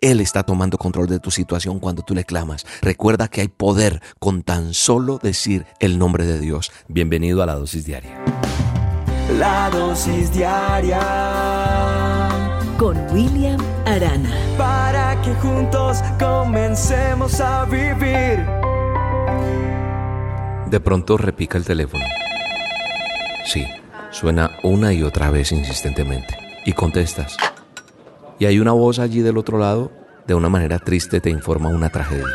Él está tomando control de tu situación cuando tú le clamas. Recuerda que hay poder con tan solo decir el nombre de Dios. Bienvenido a la dosis diaria. La dosis diaria con William Arana. Para que juntos comencemos a vivir. De pronto repica el teléfono. Sí, suena una y otra vez insistentemente. Y contestas y hay una voz allí del otro lado, de una manera triste te informa una tragedia.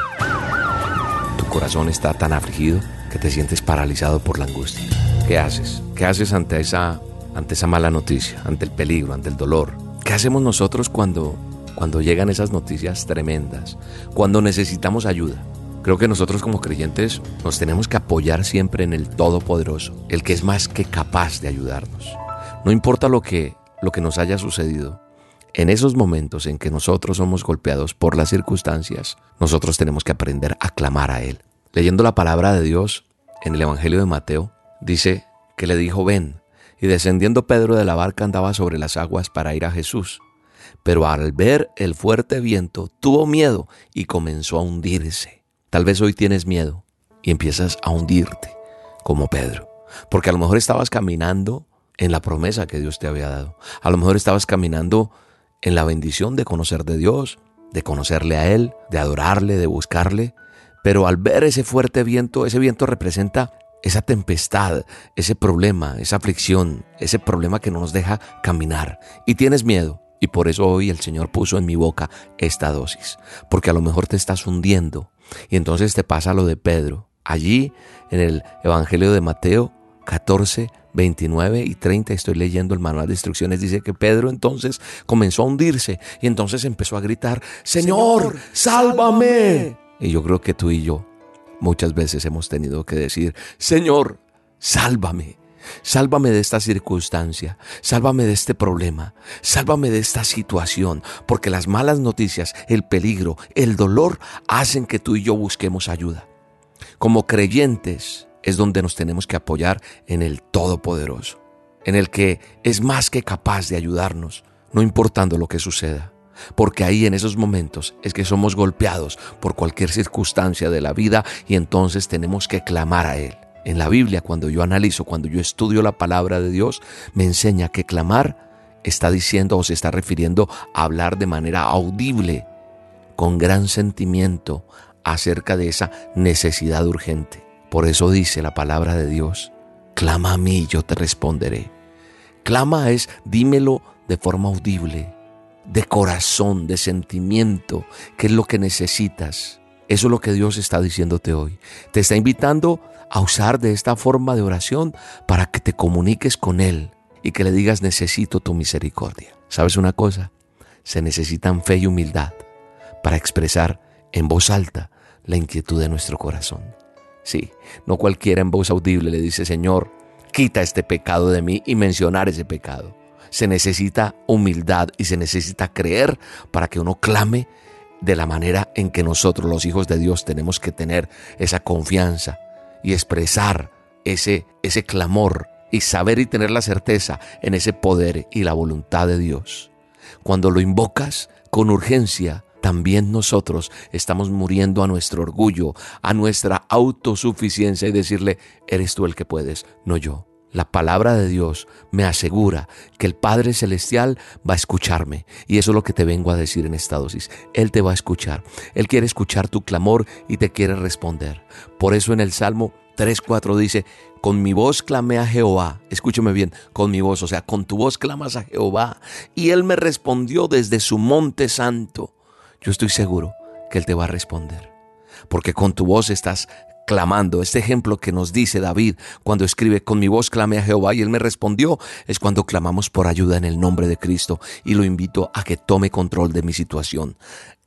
Tu corazón está tan afligido que te sientes paralizado por la angustia. ¿Qué haces? ¿Qué haces ante esa, ante esa mala noticia, ante el peligro, ante el dolor? ¿Qué hacemos nosotros cuando, cuando llegan esas noticias tremendas? Cuando necesitamos ayuda. Creo que nosotros como creyentes nos tenemos que apoyar siempre en el Todopoderoso, el que es más que capaz de ayudarnos. No importa lo que, lo que nos haya sucedido, en esos momentos en que nosotros somos golpeados por las circunstancias, nosotros tenemos que aprender a clamar a Él. Leyendo la palabra de Dios en el Evangelio de Mateo, dice que le dijo, ven, y descendiendo Pedro de la barca andaba sobre las aguas para ir a Jesús. Pero al ver el fuerte viento, tuvo miedo y comenzó a hundirse. Tal vez hoy tienes miedo y empiezas a hundirte, como Pedro, porque a lo mejor estabas caminando en la promesa que Dios te había dado. A lo mejor estabas caminando en la bendición de conocer de Dios, de conocerle a Él, de adorarle, de buscarle. Pero al ver ese fuerte viento, ese viento representa esa tempestad, ese problema, esa aflicción, ese problema que no nos deja caminar. Y tienes miedo. Y por eso hoy el Señor puso en mi boca esta dosis. Porque a lo mejor te estás hundiendo. Y entonces te pasa lo de Pedro. Allí, en el Evangelio de Mateo 14, 29 y 30 estoy leyendo el manual de instrucciones, dice que Pedro entonces comenzó a hundirse y entonces empezó a gritar, Señor, sálvame. Y yo creo que tú y yo muchas veces hemos tenido que decir, Señor, sálvame. Sálvame de esta circunstancia, sálvame de este problema, sálvame de esta situación, porque las malas noticias, el peligro, el dolor hacen que tú y yo busquemos ayuda. Como creyentes, es donde nos tenemos que apoyar en el Todopoderoso, en el que es más que capaz de ayudarnos, no importando lo que suceda. Porque ahí en esos momentos es que somos golpeados por cualquier circunstancia de la vida y entonces tenemos que clamar a Él. En la Biblia, cuando yo analizo, cuando yo estudio la palabra de Dios, me enseña que clamar está diciendo o se está refiriendo a hablar de manera audible, con gran sentimiento, acerca de esa necesidad urgente. Por eso dice la palabra de Dios, clama a mí, yo te responderé. Clama es, dímelo de forma audible, de corazón, de sentimiento, qué es lo que necesitas. Eso es lo que Dios está diciéndote hoy. Te está invitando a usar de esta forma de oración para que te comuniques con Él y que le digas necesito tu misericordia. ¿Sabes una cosa? Se necesitan fe y humildad para expresar en voz alta la inquietud de nuestro corazón. Sí, no cualquiera en voz audible le dice, Señor, quita este pecado de mí y mencionar ese pecado. Se necesita humildad y se necesita creer para que uno clame de la manera en que nosotros los hijos de Dios tenemos que tener esa confianza y expresar ese, ese clamor y saber y tener la certeza en ese poder y la voluntad de Dios. Cuando lo invocas con urgencia, también nosotros estamos muriendo a nuestro orgullo, a nuestra autosuficiencia y decirle, eres tú el que puedes, no yo. La palabra de Dios me asegura que el Padre Celestial va a escucharme. Y eso es lo que te vengo a decir en esta dosis. Él te va a escuchar. Él quiere escuchar tu clamor y te quiere responder. Por eso en el Salmo 3.4 dice, con mi voz clamé a Jehová. Escúcheme bien, con mi voz, o sea, con tu voz clamas a Jehová. Y Él me respondió desde su monte santo yo estoy seguro que Él te va a responder. Porque con tu voz estás clamando. Este ejemplo que nos dice David cuando escribe, con mi voz clamé a Jehová y Él me respondió, es cuando clamamos por ayuda en el nombre de Cristo y lo invito a que tome control de mi situación.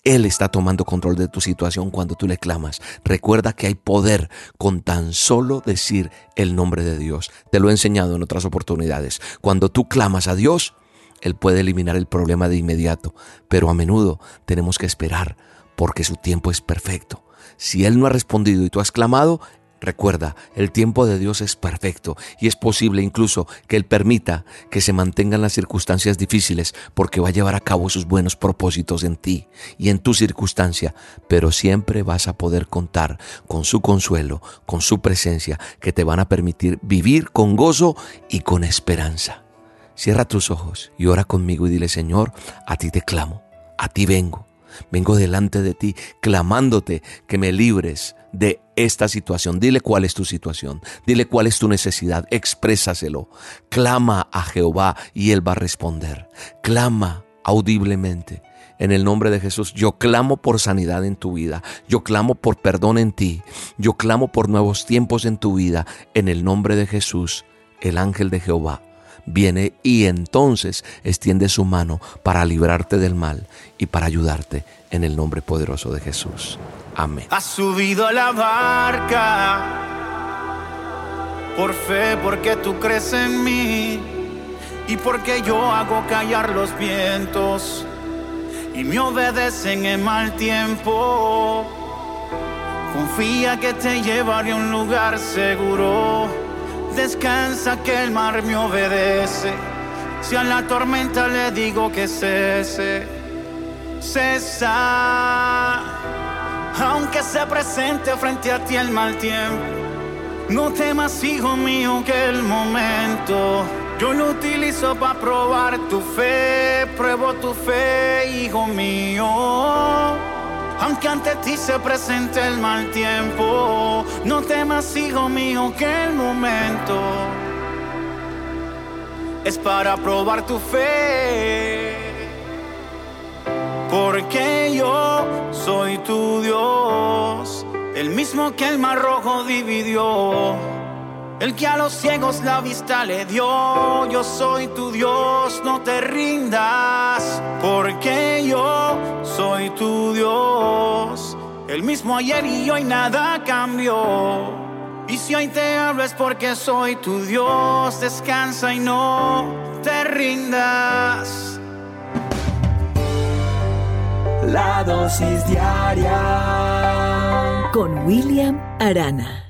Él está tomando control de tu situación cuando tú le clamas. Recuerda que hay poder con tan solo decir el nombre de Dios. Te lo he enseñado en otras oportunidades. Cuando tú clamas a Dios, él puede eliminar el problema de inmediato, pero a menudo tenemos que esperar porque su tiempo es perfecto. Si Él no ha respondido y tú has clamado, Recuerda, el tiempo de Dios es perfecto y es posible incluso que Él permita que se mantengan las circunstancias difíciles porque va a llevar a cabo sus buenos propósitos en ti y en tu circunstancia, pero siempre vas a poder contar con su consuelo, con su presencia, que te van a permitir vivir con gozo y con esperanza. Cierra tus ojos y ora conmigo y dile, Señor, a ti te clamo, a ti vengo. Vengo delante de ti clamándote que me libres de esta situación. Dile cuál es tu situación. Dile cuál es tu necesidad. Exprésaselo. Clama a Jehová y Él va a responder. Clama audiblemente. En el nombre de Jesús, yo clamo por sanidad en tu vida. Yo clamo por perdón en ti. Yo clamo por nuevos tiempos en tu vida. En el nombre de Jesús, el ángel de Jehová viene y entonces extiende su mano para librarte del mal y para ayudarte en el nombre poderoso de Jesús. Amén. Has subido a la barca por fe, porque tú crees en mí y porque yo hago callar los vientos y me obedecen en mal tiempo. Confía que te llevaré a un lugar seguro. Descansa que el mar me obedece. Si a la tormenta le digo que cese, cesa aunque se presente frente a ti el mal tiempo. No temas, hijo mío, que el momento yo lo utilizo para probar tu fe. Pruebo tu fe, hijo mío. Aunque ante ti se presente el mal tiempo, no temas, hijo mío, que el momento es para probar tu fe. Porque yo soy tu Dios, el mismo que el mar rojo dividió, el que a los ciegos la vista le dio. Yo soy tu Dios, no te rindas, porque yo soy tu Dios, el mismo ayer y hoy nada cambió. Y si hoy te hablo es porque soy tu Dios, descansa y no te rindas. La dosis diaria con William Arana.